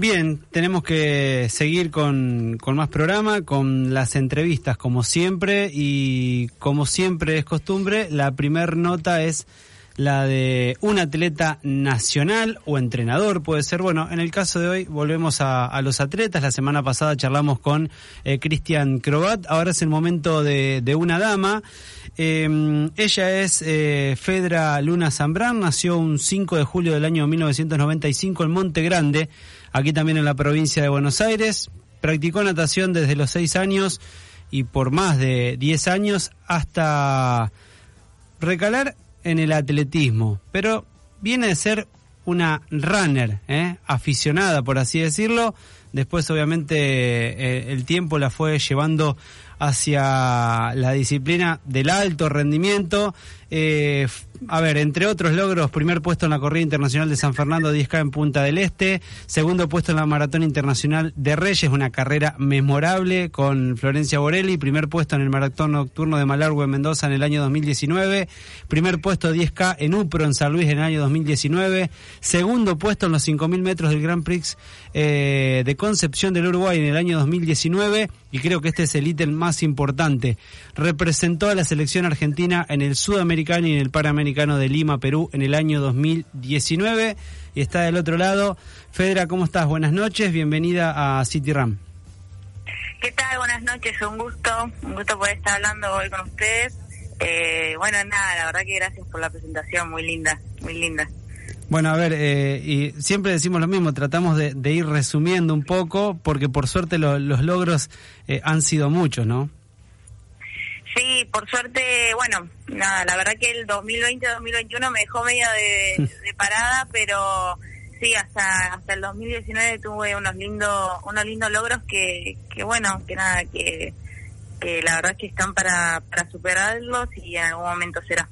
Bien, tenemos que seguir con, con, más programa, con las entrevistas como siempre y como siempre es costumbre, la primer nota es la de un atleta nacional o entrenador, puede ser. Bueno, en el caso de hoy volvemos a, los atletas. La semana pasada charlamos con eh, Cristian Crobat. Ahora es el momento de, una dama. Em, ella es eh, Fedra Luna Zambrán, nació un 5 de julio del año 1995 en Monte Grande, aquí también en la provincia de Buenos Aires. Practicó natación desde los 6 años y por más de 10 años hasta recalar en el atletismo, pero viene de ser una runner, ¿eh? aficionada, por así decirlo. Después, obviamente, eh, el tiempo la fue llevando hacia la disciplina del alto rendimiento. Eh, a ver, entre otros logros, primer puesto en la corrida internacional de San Fernando 10K en Punta del Este, segundo puesto en la Maratón Internacional de Reyes, una carrera memorable con Florencia Borelli, primer puesto en el Maratón Nocturno de Malargüe en Mendoza en el año 2019, primer puesto 10K en Upro en San Luis en el año 2019, segundo puesto en los 5.000 metros del Grand Prix eh, de Concepción del Uruguay en el año 2019 y creo que este es el ítem más importante. Representó a la selección argentina en el Sudamericano y en el Panamericano de Lima, Perú, en el año 2019. Y está del otro lado. Fedra, ¿cómo estás? Buenas noches, bienvenida a City Ram. ¿Qué tal? Buenas noches, un gusto, un gusto poder estar hablando hoy con ustedes. Eh, bueno, nada, la verdad que gracias por la presentación, muy linda, muy linda. Bueno, a ver, eh, y siempre decimos lo mismo, tratamos de, ir resumiendo un poco, porque por suerte los logros eh, han sido muchos, ¿no? Sí, por suerte, bueno, nada, la verdad que el 2020-2021 me dejó medio de, parada, pero sí, hasta hasta el 2019 tuve unos lindos unos lindos logros que, que bueno, que nada, que, que la verdad que están para, para superarlos y en algún momento será.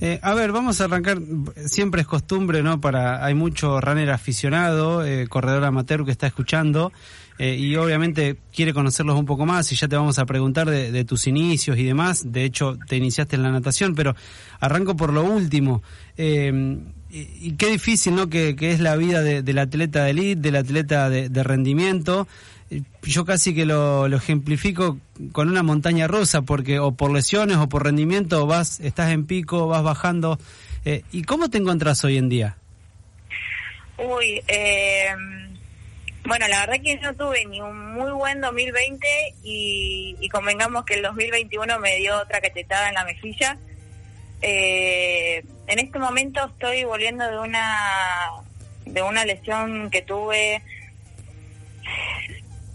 Eh, a ver, vamos a arrancar. Siempre es costumbre, ¿no? Para hay mucho runner aficionado, eh, corredor amateur que está escuchando eh, y obviamente quiere conocerlos un poco más y ya te vamos a preguntar de, tus inicios y demás. De hecho, te iniciaste en la natación, pero arranco por lo último. y, qué difícil, ¿no? Que, es la vida del atleta de elite, del atleta de rendimiento yo casi que lo, ejemplifico con una montaña rusa, porque o por lesiones o por rendimiento vas, estás en pico, vas bajando. Eh, ¿Y cómo te encontrás hoy en día? Uy, eh, bueno, la verdad que no tuve ni un muy buen 2020 y, y convengamos que el 2021 me dio otra cachetada en la mejilla. Eh, en este momento estoy volviendo de una de una lesión que tuve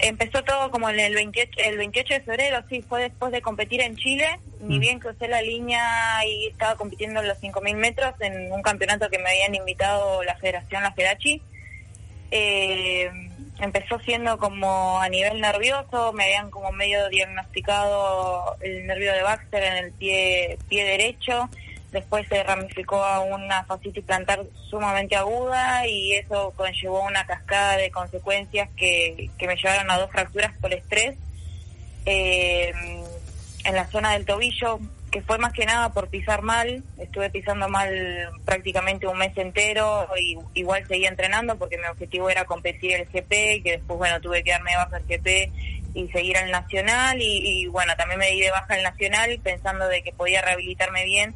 Empezó todo como en el 28, el 28 de febrero, sí, fue después de competir en Chile. Ni mm. bien crucé la línea y estaba compitiendo en los 5.000 metros en un campeonato que me habían invitado la Federación, la FEDACHI. Eh, empezó siendo como a nivel nervioso, me habían como medio diagnosticado el nervio de Baxter en el pie, pie derecho después se ramificó a una fascitis plantar sumamente aguda y eso conllevó una cascada de consecuencias que, me llevaron a dos fracturas por estrés eh, en la zona del tobillo, que fue más que nada por pisar mal, estuve pisando mal prácticamente un mes entero, y igual seguía entrenando porque mi objetivo era competir el GP, que después bueno tuve que darme baja el GP y seguir al nacional y, y bueno también me di de baja al nacional pensando de que podía rehabilitarme bien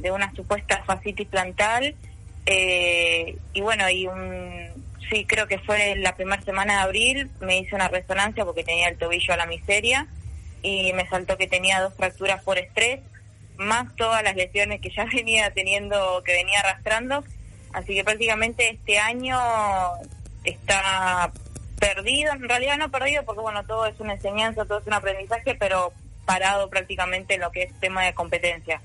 de una supuesta fascitis plantal. Eh, y bueno, y un, sí, creo que fue la primera semana de abril, me hice una resonancia porque tenía el tobillo a la miseria y me saltó que tenía dos fracturas por estrés, más todas las lesiones que ya venía teniendo, que venía arrastrando. Así que prácticamente este año está perdido, en realidad no perdido porque bueno, todo es una enseñanza, todo es un aprendizaje, pero parado prácticamente en lo que es tema de competencia.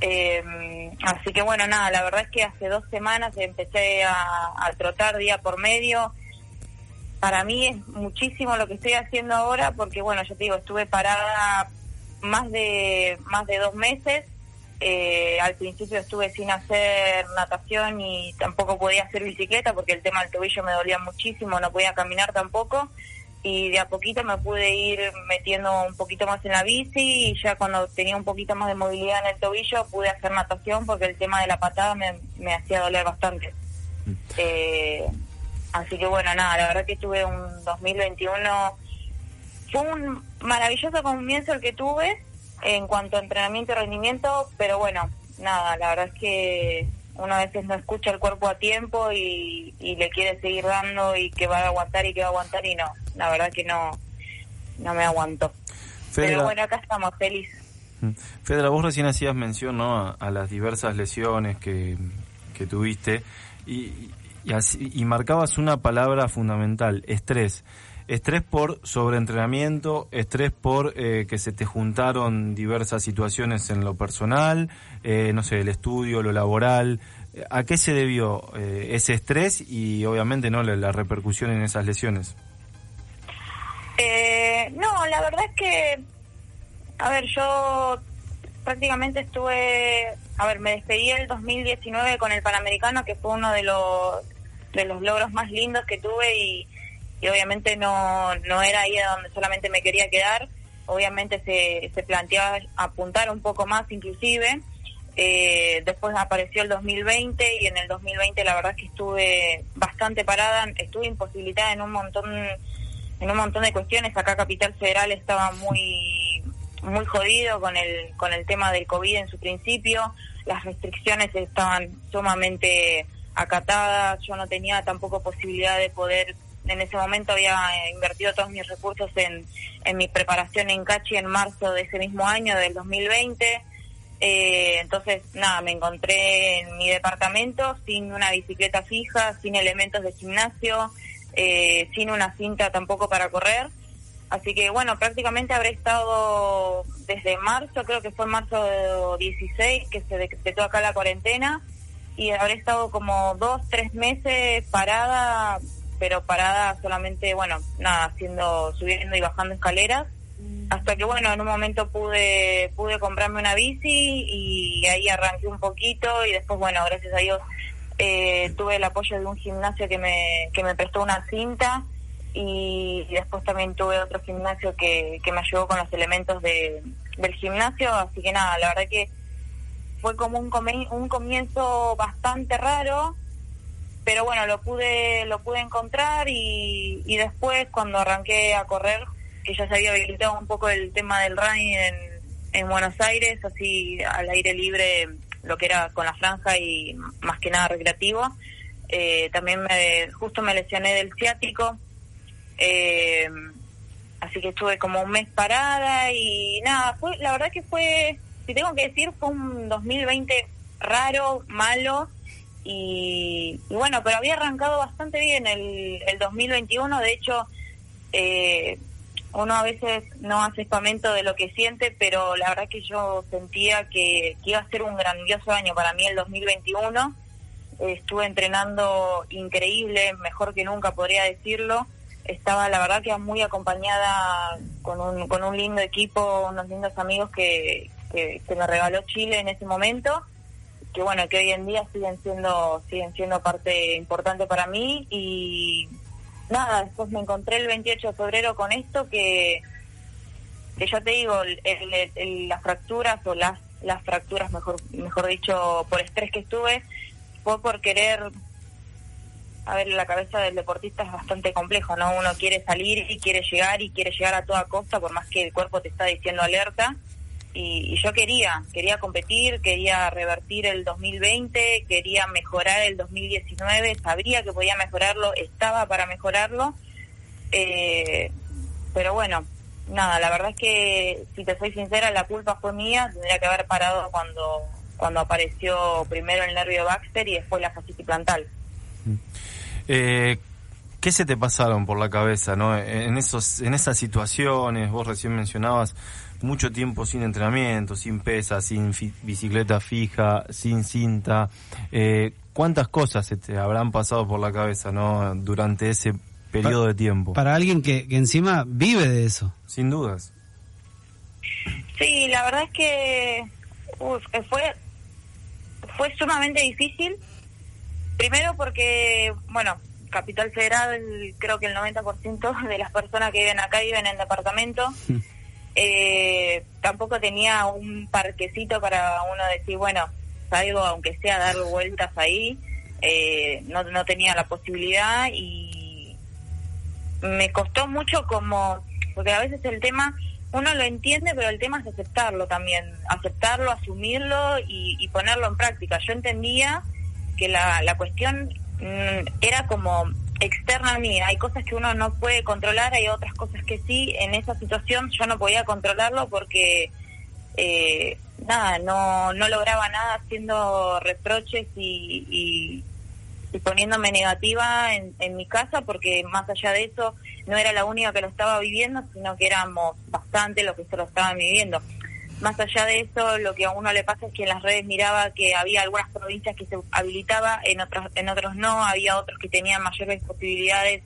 Eh, así que bueno, nada, la verdad es que hace dos semanas empecé a, trotar día por medio. Para mí es muchísimo lo que estoy haciendo ahora porque bueno, yo te digo, estuve parada más de más de dos meses. Eh, al principio estuve sin hacer natación y tampoco podía hacer bicicleta porque el tema del tobillo me dolía muchísimo, no podía caminar tampoco y de a poquito me pude ir metiendo un poquito más en la bici y ya cuando tenía un poquito más de movilidad en el tobillo pude hacer natación porque el tema de la patada me, hacía doler bastante. Mm. Eh, Así que bueno, nada, la verdad que tuve un 2021, fue un maravilloso comienzo el que tuve en cuanto a entrenamiento y rendimiento, pero bueno, nada, la verdad es que uno a veces no escucha el cuerpo a tiempo y, le quiere seguir dando y que va a aguantar y que va a aguantar y no, la verdad que no, no me aguanto. Pero bueno, acá estamos, feliz. Mm. Fedra, vos recién hacías mención ¿no? a, las diversas lesiones que, que tuviste y, y, así, y marcabas una palabra fundamental, estrés. Estrés por sobreentrenamiento, estrés por eh, que se te juntaron diversas situaciones en lo personal, eh, no sé, el estudio, lo laboral. ¿A qué se debió eh, ese estrés y obviamente no la, repercusión en esas lesiones? no, la verdad es que, a ver, yo prácticamente estuve, a ver, me despedí el 2019 con el Panamericano, que fue uno de los de los logros más lindos que tuve y y obviamente no, no era ahí donde solamente me quería quedar, obviamente se, se planteaba apuntar un poco más inclusive. Eh, después apareció el 2020 y en el 2020 la verdad es que estuve bastante parada, estuve imposibilitada en un montón en un montón de cuestiones. Acá Capital Federal estaba muy muy jodido con el con el tema del COVID en su principio, las restricciones estaban sumamente acatadas, yo no tenía tampoco posibilidad de poder en ese momento había eh, invertido todos mis recursos en, en mi preparación en Cachi en marzo de ese mismo año, del 2020. Eh, entonces, nada, me encontré en mi departamento sin una bicicleta fija, sin elementos de gimnasio, eh, sin una cinta tampoco para correr. Así que bueno, prácticamente habré estado desde marzo, creo que fue marzo 16 que se decretó acá la cuarentena, y habré estado como dos, tres meses parada pero parada solamente, bueno, nada, haciendo, subiendo y bajando escaleras, hasta que bueno, en un momento pude, pude comprarme una bici y ahí arranqué un poquito y después, bueno, gracias a Dios eh, tuve el apoyo de un gimnasio que me, que me prestó una cinta y, después también tuve otro gimnasio que, que me ayudó con los elementos de, del gimnasio, así que nada, la verdad que fue como un, un comienzo bastante raro, pero bueno, lo pude, lo pude encontrar y, y después cuando arranqué a correr, que ya se había habilitado un poco el tema del running en, en Buenos Aires, así al aire libre, lo que era con la franja y más que nada recreativo. Eh, también me, justo me lesioné del ciático, eh, así que estuve como un mes parada y nada, fue, la verdad que fue, si tengo que decir, fue un 2020 raro, malo, y, bueno, pero había arrancado bastante bien el, el 2021, de hecho, eh, uno a veces no hace espamento de lo que siente, pero la verdad que yo sentía que, iba a ser un grandioso año para mí el 2021. estuve entrenando increíble, mejor que nunca podría decirlo. Estaba la verdad que muy acompañada con un, con un lindo equipo, unos lindos amigos que, que, que me regaló Chile en ese momento que bueno, que hoy en día siguen siendo, siguen siendo parte importante para mí. Y nada, después me encontré el 28 de febrero con esto que, que ya te digo, las fracturas o las, las fracturas, mejor, mejor dicho, por estrés que estuve, fue por querer, a ver, la cabeza del deportista. Es bastante complejo, ¿no? Uno quiere salir y quiere llegar y quiere llegar a toda costa, por más que el cuerpo te está diciendo alerta y, yo quería, quería competir, quería revertir el 2020, quería mejorar el 2019, sabría que podía mejorarlo, estaba para mejorarlo, eh, pero bueno, nada, la verdad es que si te soy sincera, la culpa fue mía, tendría que haber parado cuando cuando apareció primero el nervio Baxter y después la fascitis plantal. Eh, ¿Qué se te pasaron por la cabeza, no? En esos, en esas situaciones, vos recién mencionabas mucho tiempo sin entrenamiento, sin pesa, sin bicicleta fija, sin cinta. Eh, ¿Cuántas cosas se te habrán pasado por la cabeza, no? Durante ese periodo de tiempo. Para alguien que, que encima vive de eso. Sin dudas. Sí, la verdad es que fue fue sumamente difícil. Primero porque, bueno, Capital Federal, creo que el 90% de las personas que viven acá viven en departamento. Hmm. Eh, tampoco tenía un parquecito para uno decir, bueno, salgo aunque sea dar vueltas ahí. eh, no, no tenía la posibilidad y me costó mucho como, porque a veces el tema uno lo entiende, pero el tema es aceptarlo también, aceptarlo, asumirlo y, y ponerlo en práctica. Yo entendía que la, la cuestión era como externa a mí. Hay cosas que uno no puede controlar, hay otras cosas que sí. En esa situación yo no podía controlarlo porque, eh, nada, no, no lograba nada haciendo reproches y, y, y poniéndome negativa en, en mi casa porque más allá de eso no era la única que lo estaba viviendo, sino que éramos bastante los que se lo estaban viviendo. Más allá de eso, lo que a uno le pasa es que en las redes miraba que había algunas provincias que se habilitaba, en otros, en otros no, había otros que tenían mayores posibilidades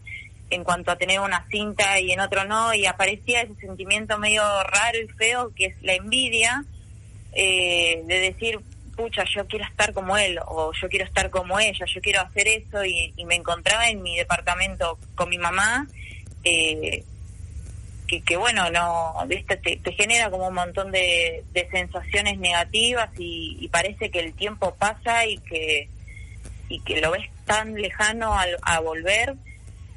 en cuanto a tener una cinta y en otro no, y aparecía ese sentimiento medio raro y feo que es la envidia, eh, de decir, pucha, yo quiero estar como él, o yo quiero estar como ella, yo quiero hacer eso, y, y me encontraba en mi departamento con mi mamá, eh, que, que, bueno, no ¿viste? Te, te, genera como un montón de, de sensaciones negativas y, y, parece que el tiempo pasa y que y que lo ves tan lejano a, a volver.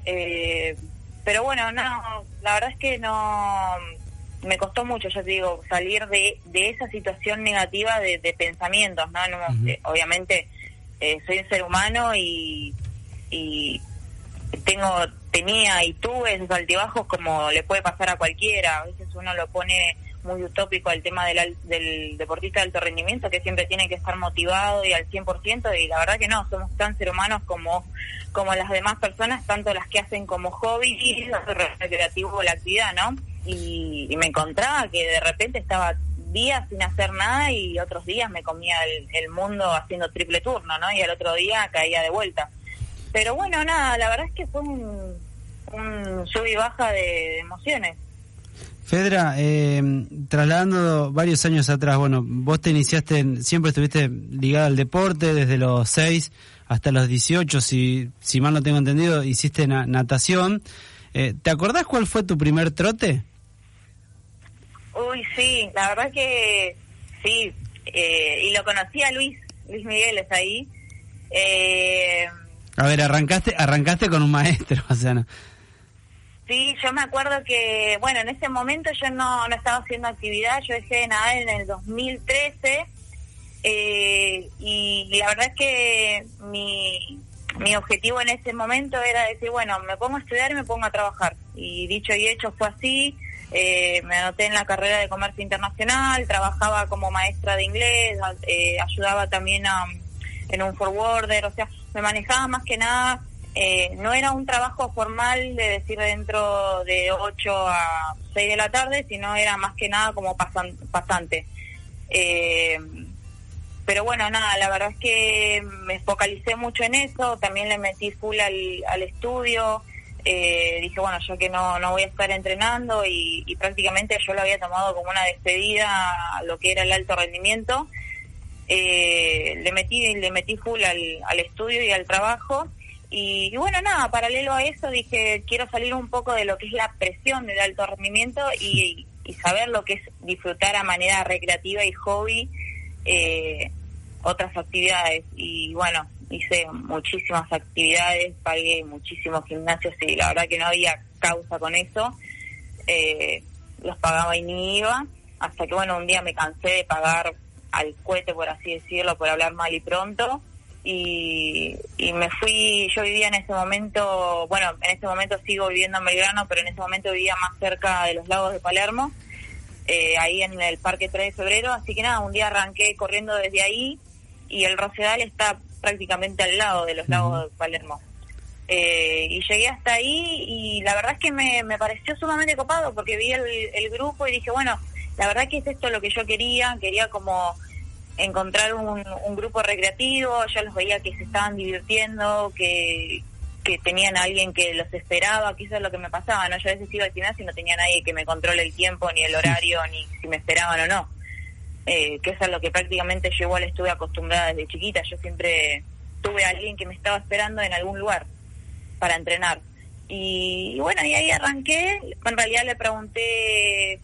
Eh, pero bueno, no, la verdad es que no me costó mucho, ya te digo, salir de, de esa situación negativa de, de pensamientos, ¿no? no uh -huh. Obviamente eh, soy un ser humano y, y tengo tenía y tuve esos altibajos como le puede pasar a cualquiera. A veces uno lo pone muy utópico al tema del, del deportista de alto rendimiento, que siempre tiene que estar motivado y al 100%, y la verdad que no, somos tan ser humanos como, como las demás personas, tanto las que hacen como hobby y recreativo la actividad, ¿no? Y, y me encontraba que de repente estaba días sin hacer nada y otros días me comía el, el mundo haciendo triple turno, ¿no? Y al otro día caía de vuelta pero bueno, nada, la verdad es que fue un, un sub y baja de, de emociones. Fedra, eh, trasladando varios años atrás, bueno, vos te iniciaste, en, siempre estuviste ligada al deporte desde los 6 hasta los 18, si, si mal no tengo entendido, hiciste na, natación. Eh, ¿Te acordás cuál fue tu primer trote? Uy, sí, la verdad que sí, eh, y lo conocí a Luis, Luis Miguel es ahí. Eh, a ver, arrancaste, arrancaste con un maestro, o sea, no. Sí, yo me acuerdo que, bueno, en ese momento yo no, no estaba haciendo actividad, yo dejé de nadar en el 2013 eh, y, la verdad es que mi, mi objetivo en ese momento era decir, bueno, me pongo a estudiar y me pongo a trabajar. Y dicho y hecho fue así, eh, me anoté en la carrera de comercio internacional, trabajaba como maestra de inglés, eh, ayudaba también a, en un forwarder, o sea, me manejaba más que nada, eh, no era un trabajo formal de decir dentro de 8 a 6 de la tarde, sino era más que nada como pasan, pasante. Eh, pero bueno, nada, la verdad es que me focalicé mucho en eso, también le metí full al, al estudio, eh, dije, bueno, yo que no, no voy a estar entrenando y, y, prácticamente yo lo había tomado como una despedida a lo que era el alto rendimiento. Eh, le metí le metí full al, al estudio y al trabajo y, bueno nada paralelo a eso dije quiero salir un poco de lo que es la presión del alto rendimiento y, y saber lo que es disfrutar a manera recreativa y hobby eh, otras actividades y bueno hice muchísimas actividades pagué muchísimos gimnasios y la verdad que no había causa con eso eh, los pagaba y ni iba hasta que bueno un día me cansé de pagar al cohete, por así decirlo, por hablar mal y pronto. Y, y, me fui, yo vivía en ese momento, bueno, en ese momento sigo viviendo en Belgrano, pero en ese momento vivía más cerca de los lagos de Palermo, eh, ahí en el Parque 3 de Febrero, así que nada, un día arranqué corriendo desde ahí y el Rosedal está prácticamente al lado de los lagos de Palermo. Eh, y llegué hasta ahí y la verdad es que me, me pareció sumamente copado porque vi el, el grupo y dije, bueno, la verdad que es esto lo que yo quería, quería como encontrar un, un, grupo recreativo, yo los veía que se estaban divirtiendo, que, que tenían a alguien que los esperaba, que eso es lo que me pasaba, ¿no? Yo a veces iba al gimnasio y no tenía nadie que me controle el tiempo, ni el horario, ni si me esperaban o no. Eh, que eso es lo que prácticamente yo igual estuve acostumbrada desde chiquita, yo siempre tuve a alguien que me estaba esperando en algún lugar para entrenar. Y, y bueno, y ahí arranqué, en realidad le pregunté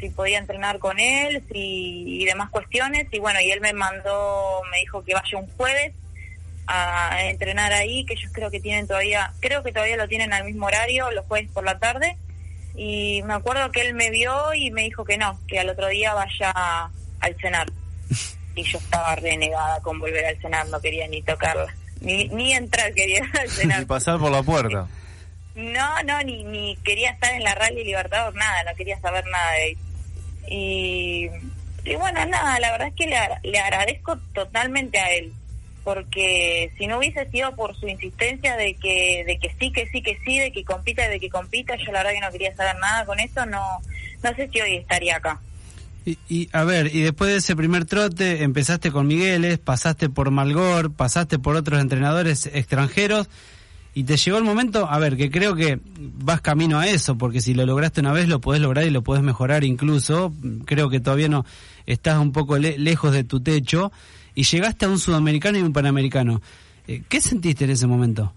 si podía entrenar con él si, y demás cuestiones. Y bueno, y él me mandó, me dijo que vaya un jueves a entrenar ahí, que ellos creo que tienen todavía, creo que todavía lo tienen al mismo horario, los jueves por la tarde, y me acuerdo que él me vio y me dijo que no, que al otro día vaya al cenar. Y yo estaba renegada con volver al cenar, no quería ni tocarla, ni, ni entrar quería al cenar. Ni pasar por la puerta. No, no, ni, ni quería estar en la Rally Libertador, nada, no quería saber nada de. Y, y bueno, nada, la verdad es que le, le agradezco totalmente a él, porque si no hubiese sido por su insistencia de que, de que sí, que sí, que sí, de que compita, de que compita, yo la verdad que no quería saber nada con eso, no, no sé si hoy estaría acá. Y, y, a ver, y después de ese primer trote empezaste con Migueles, pasaste por Malgor, pasaste por otros entrenadores extranjeros y te llegó el momento, a ver, que creo que vas camino a eso, porque si lo lograste una vez lo podés lograr y lo podés mejorar incluso, creo que todavía no estás un poco le lejos de tu techo y llegaste a un sudamericano y un panamericano. Eh, ¿Qué sentiste en ese momento?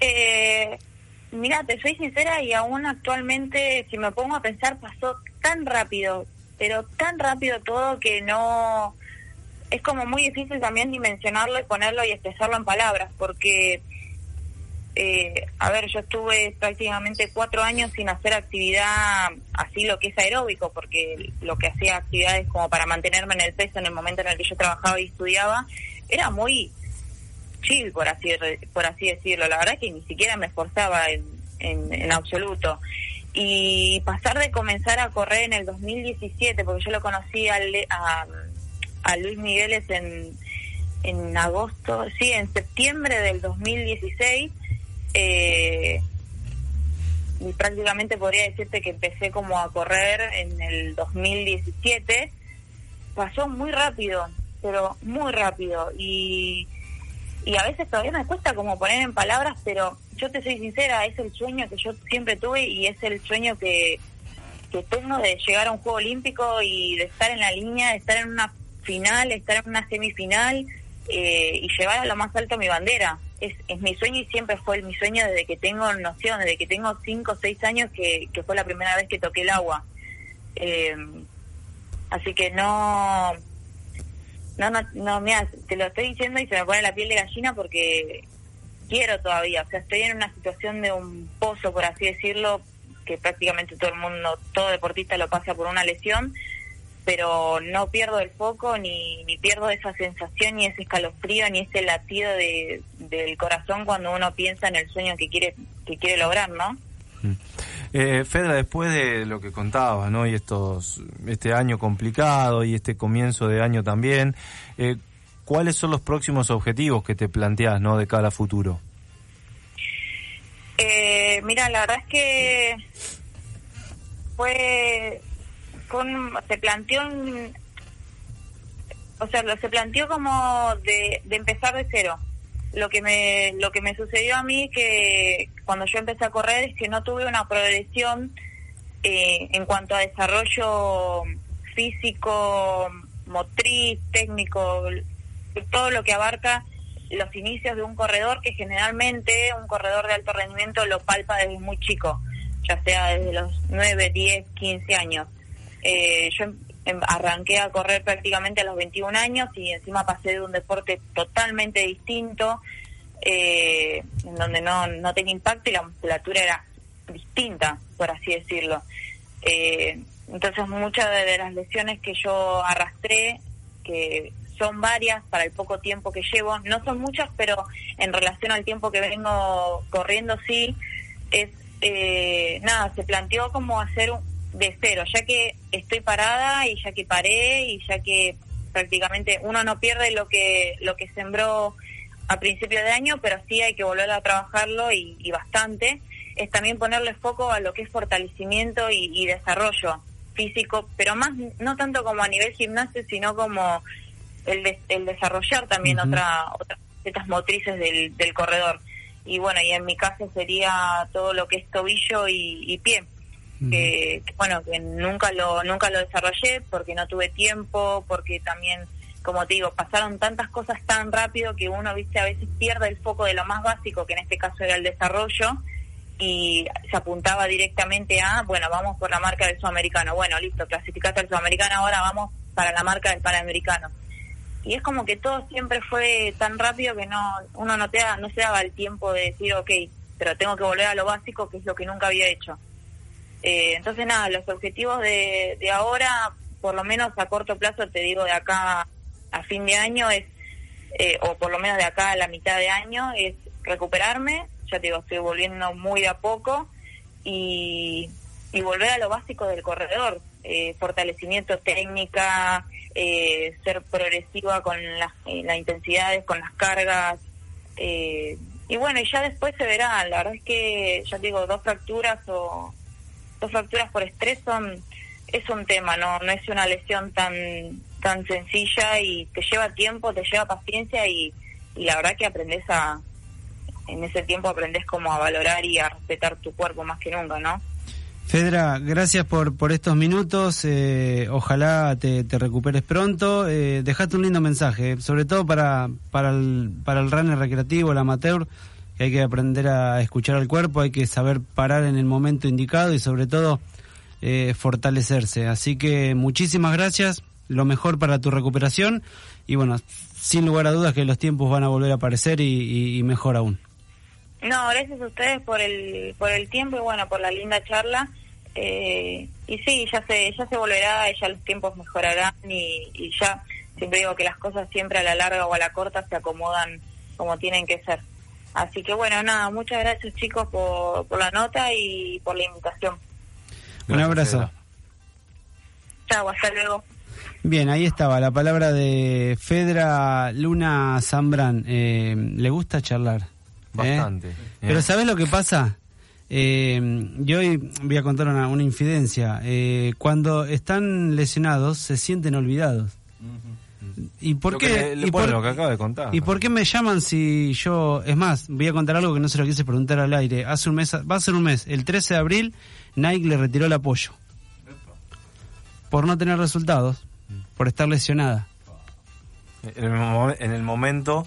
Eh, mira, te soy sincera y aún actualmente, si me pongo a pensar, pasó tan rápido, pero tan rápido todo que no... Es como muy difícil también dimensionarlo y ponerlo y expresarlo en palabras, porque, eh, a ver, yo estuve prácticamente cuatro años sin hacer actividad así lo que es aeróbico, porque lo que hacía actividades como para mantenerme en el peso en el momento en el que yo trabajaba y estudiaba, era muy chill, por así, por así decirlo. La verdad que ni siquiera me esforzaba en, en, en, absoluto. Y pasar de comenzar a correr en el 2017, porque yo lo conocí a, a, a Luis Migueles en, en agosto, sí, en septiembre del 2016, eh, y prácticamente podría decirte que empecé como a correr en el 2017, pasó muy rápido, pero muy rápido. Y y a veces todavía me cuesta como poner en palabras, pero yo te soy sincera, es el sueño que yo siempre tuve y es el sueño que, que tengo de llegar a un Juego Olímpico y de estar en la línea, de estar en una final, estar en una semifinal eh, y llevar a lo más alto mi bandera. Es, es mi sueño y siempre fue mi sueño desde que tengo noción, desde que tengo cinco o seis años que, que fue la primera vez que toqué el agua. Eh, así que no no, no, no, mira, te lo estoy diciendo y se me pone la piel de gallina porque quiero todavía, o sea, estoy en una situación de un pozo, por así decirlo, que prácticamente todo el mundo, todo deportista lo pasa por una lesión, pero no pierdo el foco ni, ni pierdo esa sensación, ni ese escalofrío, ni ese latido de, del corazón cuando uno piensa en el sueño que quiere, que quiere lograr, ¿no? Eh, Fedra, después de lo que contabas, ¿no? Y estos, este año complicado y este comienzo de año también, eh, ¿cuáles son los próximos objetivos que te planteas, ¿no? De cara a futuro. Eh, mira, la verdad es que fue, se planteó, en, o sea, se planteó como de, de empezar de cero. Lo que me lo que me sucedió a mí que cuando yo empecé a correr es que no tuve una progresión eh, en cuanto a desarrollo físico motriz técnico todo lo que abarca los inicios de un corredor que generalmente un corredor de alto rendimiento lo palpa desde muy chico ya sea desde los 9, 10, 15 años eh, yo Em, arranqué a correr prácticamente a los 21 años y encima pasé de un deporte totalmente distinto, eh, en donde no, no tenía impacto y la musculatura era distinta, por así decirlo. Eh, entonces muchas de las lesiones que yo arrastré, que son varias para el poco tiempo que llevo, no son muchas, pero en relación al tiempo que vengo corriendo sí, es eh, nada, se planteó como hacer un, de cero, ya que estoy parada y ya que paré y ya que prácticamente uno no pierde lo que lo que sembró a principio de año, pero sí hay que volver a trabajarlo y, y bastante. Es también ponerle foco a lo que es fortalecimiento y, y desarrollo físico, pero más no tanto como a nivel gimnasio, sino como el, de, el desarrollar también uh -huh. otra otras facetas motrices del, del corredor. Y bueno, y en mi caso sería todo lo que es tobillo y, y pie que, que, bueno que nunca lo nunca lo desarrollé porque no tuve tiempo porque también como te digo pasaron tantas cosas tan rápido que uno viste a veces pierde el foco de lo más básico que en este caso era el desarrollo y se apuntaba directamente a bueno vamos por la marca del sudamericano. Bueno listo clasificaste al sudamericano ahora vamos para la marca del panamericano. Y es como que todo siempre fue tan rápido que no uno no te da, no se daba el tiempo de decir, ok, pero tengo que volver a lo básico, que es lo que nunca había hecho. Eh, entonces, nada, los objetivos de, de ahora, por lo menos a corto plazo, te digo de acá a fin de año, es, eh, o por lo menos de acá a la mitad de año, es recuperarme, ya te digo, estoy volviendo muy a poco, y, y volver a lo básico del corredor, eh, fortalecimiento técnica, eh, ser progresiva con las, las intensidades, con las cargas, eh, y bueno, y ya después se verá, la verdad es que, ya digo, dos fracturas o dos fracturas por estrés son, es un tema, no, no es una lesión tan, tan sencilla y te lleva tiempo, te lleva paciencia y, y la verdad que aprendes a, en ese tiempo aprendes como a valorar y a respetar tu cuerpo más que nunca, ¿no? Fedra, gracias por, por estos minutos. Eh, ojalá te, recuperes pronto. Eh, dejate un lindo mensaje, sobre todo para, para, el, para el runner recreativo, el amateur, que hay que aprender a escuchar al cuerpo, hay que saber parar en el momento indicado y sobre todo eh, fortalecerse. Así que muchísimas gracias, lo mejor para tu recuperación y bueno, sin lugar a dudas que los tiempos van a volver a aparecer y, mejor aún. No, gracias a ustedes por el, por el tiempo y bueno, por la linda charla. Eh, y sí, ya se, ya se volverá, ya los tiempos mejorarán y, ya siempre digo que las cosas siempre a la larga o a la corta se acomodan como tienen que ser. Así que bueno, nada, muchas gracias chicos por, por la nota y por la invitación. Un abrazo. Chao, hasta luego. Bien, ahí estaba la palabra de Fedra Luna Zambrán. Eh, ¿Le gusta charlar? Bastante. ¿Eh? Pero ¿sabes lo que pasa? Eh, yo hoy voy a contar una, una infidencia. Eh, cuando están lesionados se sienten olvidados. ¿Y por qué? Le, y por, lo que acaba de contar. ¿Y por qué me llaman si yo... Es más, voy a contar algo que no se lo quise preguntar al aire. Hace un mes, va a ser un mes, el 13 de abril, Nike le retiró el apoyo. Por no tener resultados, por estar lesionada. En el, en el momento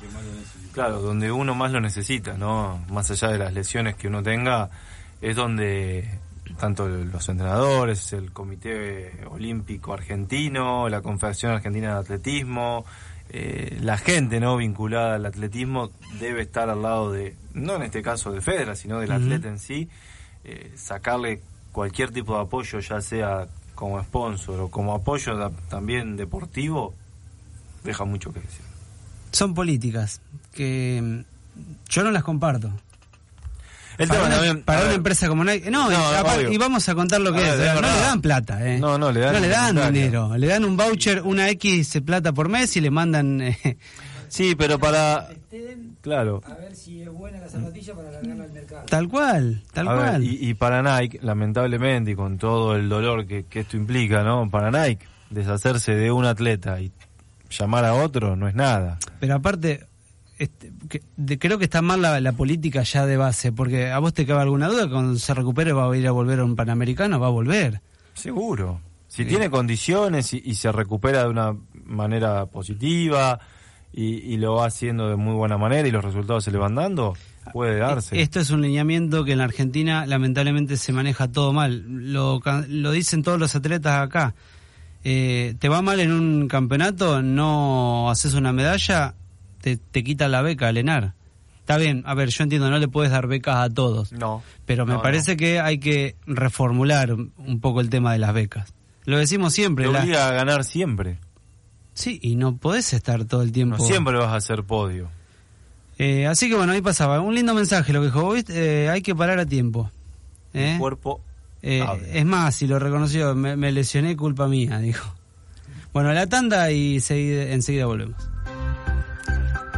claro, donde uno más lo necesita, ¿no? Más allá de las lesiones que uno tenga, es donde tanto los entrenadores, el Comité Olímpico Argentino, la Confederación Argentina de Atletismo, eh, la gente no vinculada al atletismo debe estar al lado de, no en este caso de Federa, sino del uh -huh. atleta en sí, eh, sacarle cualquier tipo de apoyo, ya sea como sponsor o como apoyo también deportivo, deja mucho que decir. Son políticas que yo no las comparto. El para tema una, también, para una ver, empresa como Nike. No, no y, vamos a contar lo que es. ver, no verdad. le dan plata, ¿eh? No, no, le dan, no le dan dinero. Le dan un voucher, una X plata por mes y le mandan. Eh, sí, pero para. Claro. A ver si es buena la zapatilla para largarla al mercado. Tal cual, tal A ver, cual. y, y para Nike, lamentablemente, y con todo el dolor que, que esto implica, ¿no? Para Nike, deshacerse de un atleta y llamar a otro no es nada. Pero aparte, este, que, de, creo que está mal la, la, política ya de base, porque a vos te cabe alguna duda, cuando se recupere va a ir a volver a un Panamericano, va a volver. Seguro. Si sí. tiene condiciones y, y, se recupera de una manera positiva y, y, lo va haciendo de muy buena manera y los resultados se le van dando, puede darse. Esto es un lineamiento que en la Argentina lamentablemente se maneja todo mal. Lo, lo dicen todos los atletas acá. Eh, te va mal en un campeonato, no haces una medalla, te, te quita la beca, Lenar. Está bien, a ver, yo entiendo, no le puedes dar becas a todos. No. Pero me no, parece no. que hay que reformular un poco el tema de las becas. Lo decimos siempre. Te la... obliga a ganar siempre. Sí, y no podés estar todo el tiempo. No siempre vas a hacer podio. Eh, así que bueno, ahí pasaba. Un lindo mensaje lo que dijo. Eh, hay que parar a tiempo. ¿Eh? El cuerpo. Eh, es más, si lo reconoció, me, me lesioné, culpa mía, dijo. Bueno, la tanda y enseguida volvemos.